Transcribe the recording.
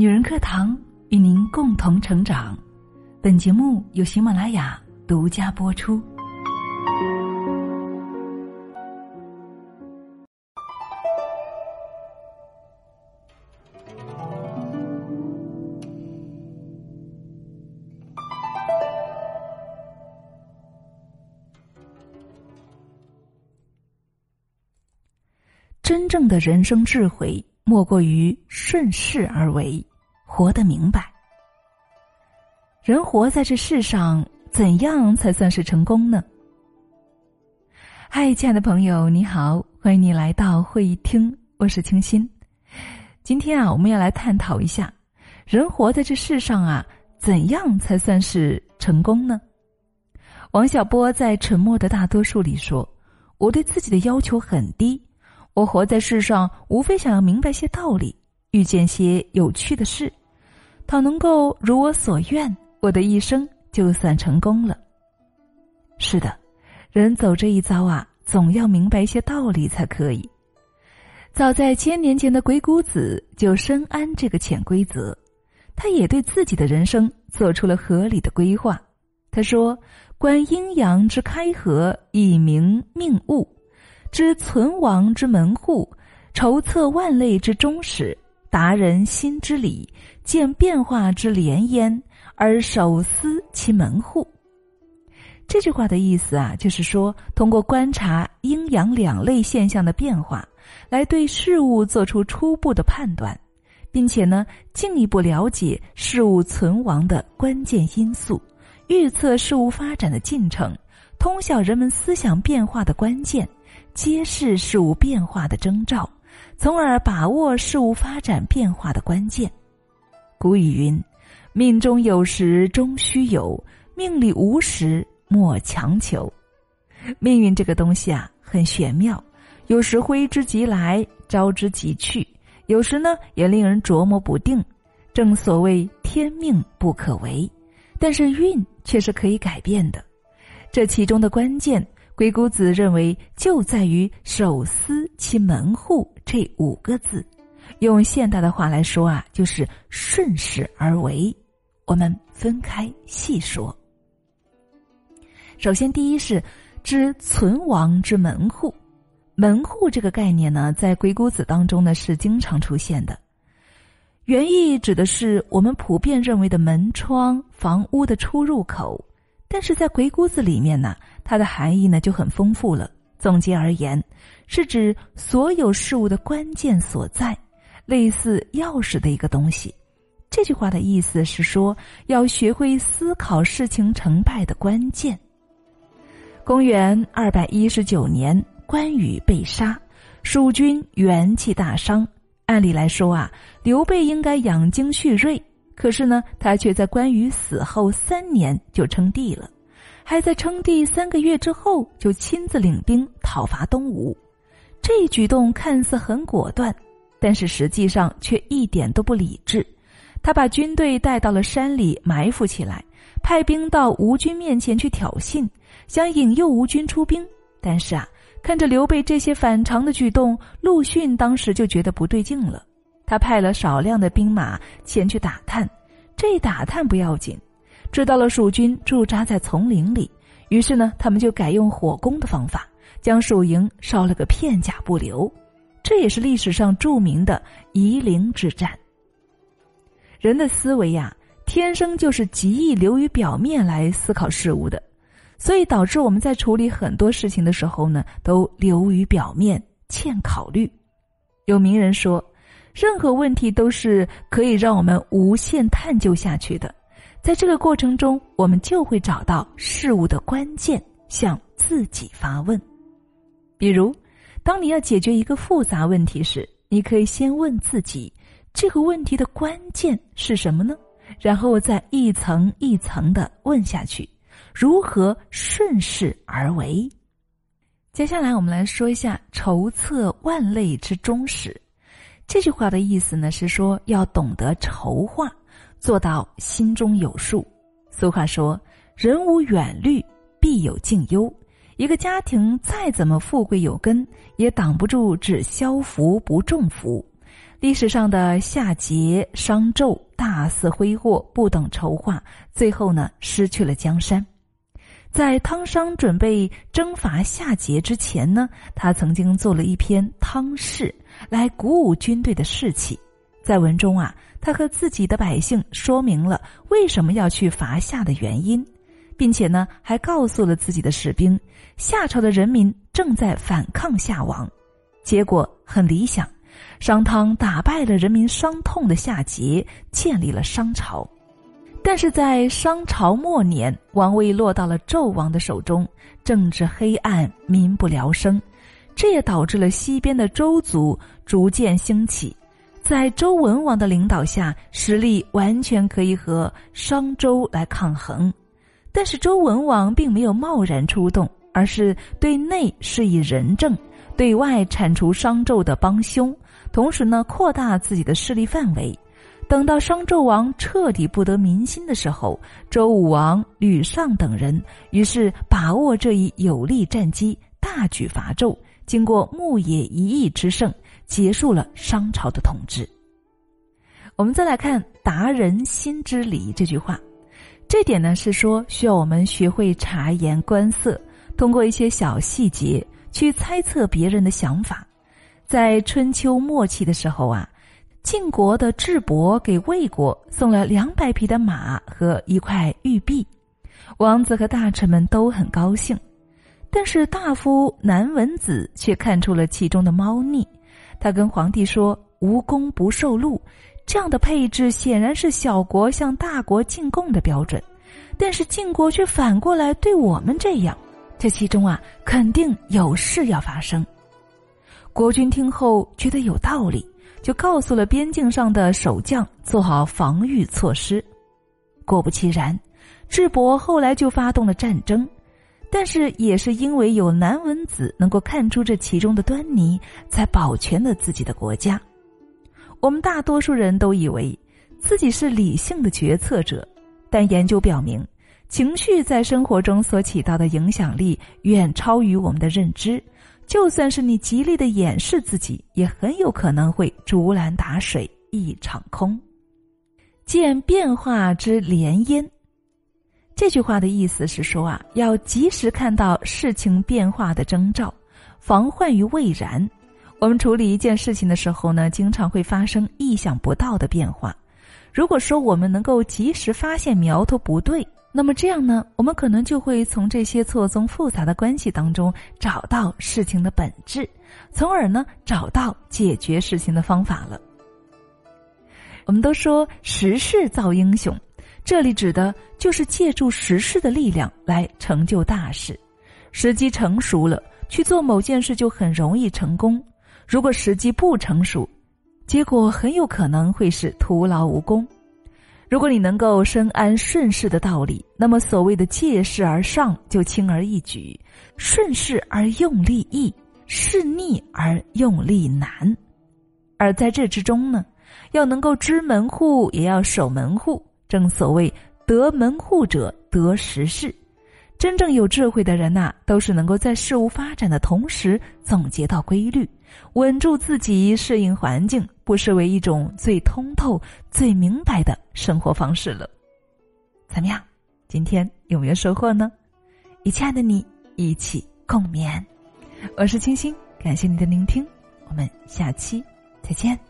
女人课堂与您共同成长。本节目由喜马拉雅独家播出。真正的人生智慧，莫过于顺势而为，活得明白。人活在这世上，怎样才算是成功呢？嗨，亲爱的朋友，你好，欢迎你来到会议厅，我是清新。今天啊，我们要来探讨一下，人活在这世上啊，怎样才算是成功呢？王小波在《沉默的大多数》里说：“我对自己的要求很低。”我活在世上，无非想要明白些道理，遇见些有趣的事。倘能够如我所愿，我的一生就算成功了。是的，人走这一遭啊，总要明白一些道理才可以。早在千年前的鬼谷子就深谙这个潜规则，他也对自己的人生做出了合理的规划。他说：“观阴阳之开合，以明命物。”知存亡之门户，筹策万类之终始，达人心之理，见变化之连焉，而守思其门户。这句话的意思啊，就是说，通过观察阴阳两类现象的变化，来对事物做出初步的判断，并且呢，进一步了解事物存亡的关键因素，预测事物发展的进程，通晓人们思想变化的关键。揭示事物变化的征兆，从而把握事物发展变化的关键。古语云：“命中有时终须有，命里无时莫强求。”命运这个东西啊，很玄妙，有时挥之即来，招之即去；有时呢，也令人琢磨不定。正所谓天命不可违，但是运却是可以改变的。这其中的关键。鬼谷子认为，就在于“守思其门户”这五个字。用现代的话来说啊，就是顺势而为。我们分开细说。首先，第一是知存亡之门户。门户这个概念呢，在鬼谷子当中呢是经常出现的。原意指的是我们普遍认为的门窗、房屋的出入口，但是在鬼谷子里面呢。它的含义呢就很丰富了。总结而言，是指所有事物的关键所在，类似钥匙的一个东西。这句话的意思是说，要学会思考事情成败的关键。公元二百一十九年，关羽被杀，蜀军元气大伤。按理来说啊，刘备应该养精蓄锐，可是呢，他却在关羽死后三年就称帝了。还在称帝三个月之后，就亲自领兵讨伐东吴。这一举动看似很果断，但是实际上却一点都不理智。他把军队带到了山里埋伏起来，派兵到吴军面前去挑衅，想引诱吴军出兵。但是啊，看着刘备这些反常的举动，陆逊当时就觉得不对劲了。他派了少量的兵马前去打探，这打探不要紧。知道了蜀军驻扎在丛林里，于是呢，他们就改用火攻的方法，将蜀营烧了个片甲不留。这也是历史上著名的夷陵之战。人的思维呀，天生就是极易流于表面来思考事物的，所以导致我们在处理很多事情的时候呢，都流于表面，欠考虑。有名人说，任何问题都是可以让我们无限探究下去的。在这个过程中，我们就会找到事物的关键，向自己发问。比如，当你要解决一个复杂问题时，你可以先问自己：这个问题的关键是什么呢？然后再一层一层的问下去，如何顺势而为？接下来，我们来说一下“筹策万类之终始”这句话的意思呢，是说要懂得筹划。做到心中有数。俗话说：“人无远虑，必有近忧。”一个家庭再怎么富贵有根，也挡不住只消福不重福。历史上的夏桀、商纣大肆挥霍，不等筹划，最后呢失去了江山。在汤商准备征伐夏桀之前呢，他曾经做了一篇《汤氏》来鼓舞军队的士气。在文中啊，他和自己的百姓说明了为什么要去伐夏的原因，并且呢，还告诉了自己的士兵，夏朝的人民正在反抗夏王，结果很理想。商汤打败了人民伤痛的夏桀，建立了商朝。但是在商朝末年，王位落到了纣王的手中，政治黑暗，民不聊生。这也导致了西边的周族逐渐兴起，在周文王的领导下，实力完全可以和商周来抗衡。但是周文王并没有贸然出动，而是对内施以仁政，对外铲除商纣的帮凶。同时呢，扩大自己的势力范围。等到商纣王彻底不得民心的时候，周武王吕尚等人于是把握这一有利战机，大举伐纣。经过牧野一役之胜，结束了商朝的统治。我们再来看“达人心之理”这句话，这点呢是说需要我们学会察言观色，通过一些小细节去猜测别人的想法。在春秋末期的时候啊，晋国的智伯给魏国送了两百匹的马和一块玉璧，王子和大臣们都很高兴。但是大夫南文子却看出了其中的猫腻，他跟皇帝说：“无功不受禄，这样的配置显然是小国向大国进贡的标准，但是晋国却反过来对我们这样，这其中啊，肯定有事要发生。”国君听后觉得有道理，就告诉了边境上的守将做好防御措施。果不其然，智伯后来就发动了战争，但是也是因为有南文子能够看出这其中的端倪，才保全了自己的国家。我们大多数人都以为自己是理性的决策者，但研究表明，情绪在生活中所起到的影响力远超于我们的认知。就算是你极力的掩饰自己，也很有可能会竹篮打水一场空。见变化之连烟，这句话的意思是说啊，要及时看到事情变化的征兆，防患于未然。我们处理一件事情的时候呢，经常会发生意想不到的变化。如果说我们能够及时发现苗头不对，那么这样呢，我们可能就会从这些错综复杂的关系当中找到事情的本质，从而呢找到解决事情的方法了。我们都说时势造英雄，这里指的就是借助时势的力量来成就大事。时机成熟了，去做某件事就很容易成功；如果时机不成熟，结果很有可能会是徒劳无功。如果你能够深谙顺势的道理，那么所谓的借势而上就轻而易举，顺势而用力易，势逆而用力难。而在这之中呢，要能够知门户，也要守门户。正所谓得门户者得时势。真正有智慧的人呐，都是能够在事物发展的同时总结到规律，稳住自己，适应环境，不失为一种最通透、最明白的生活方式了。怎么样？今天有没有收获呢？与亲爱的你一起共勉。我是清新，感谢你的聆听，我们下期再见。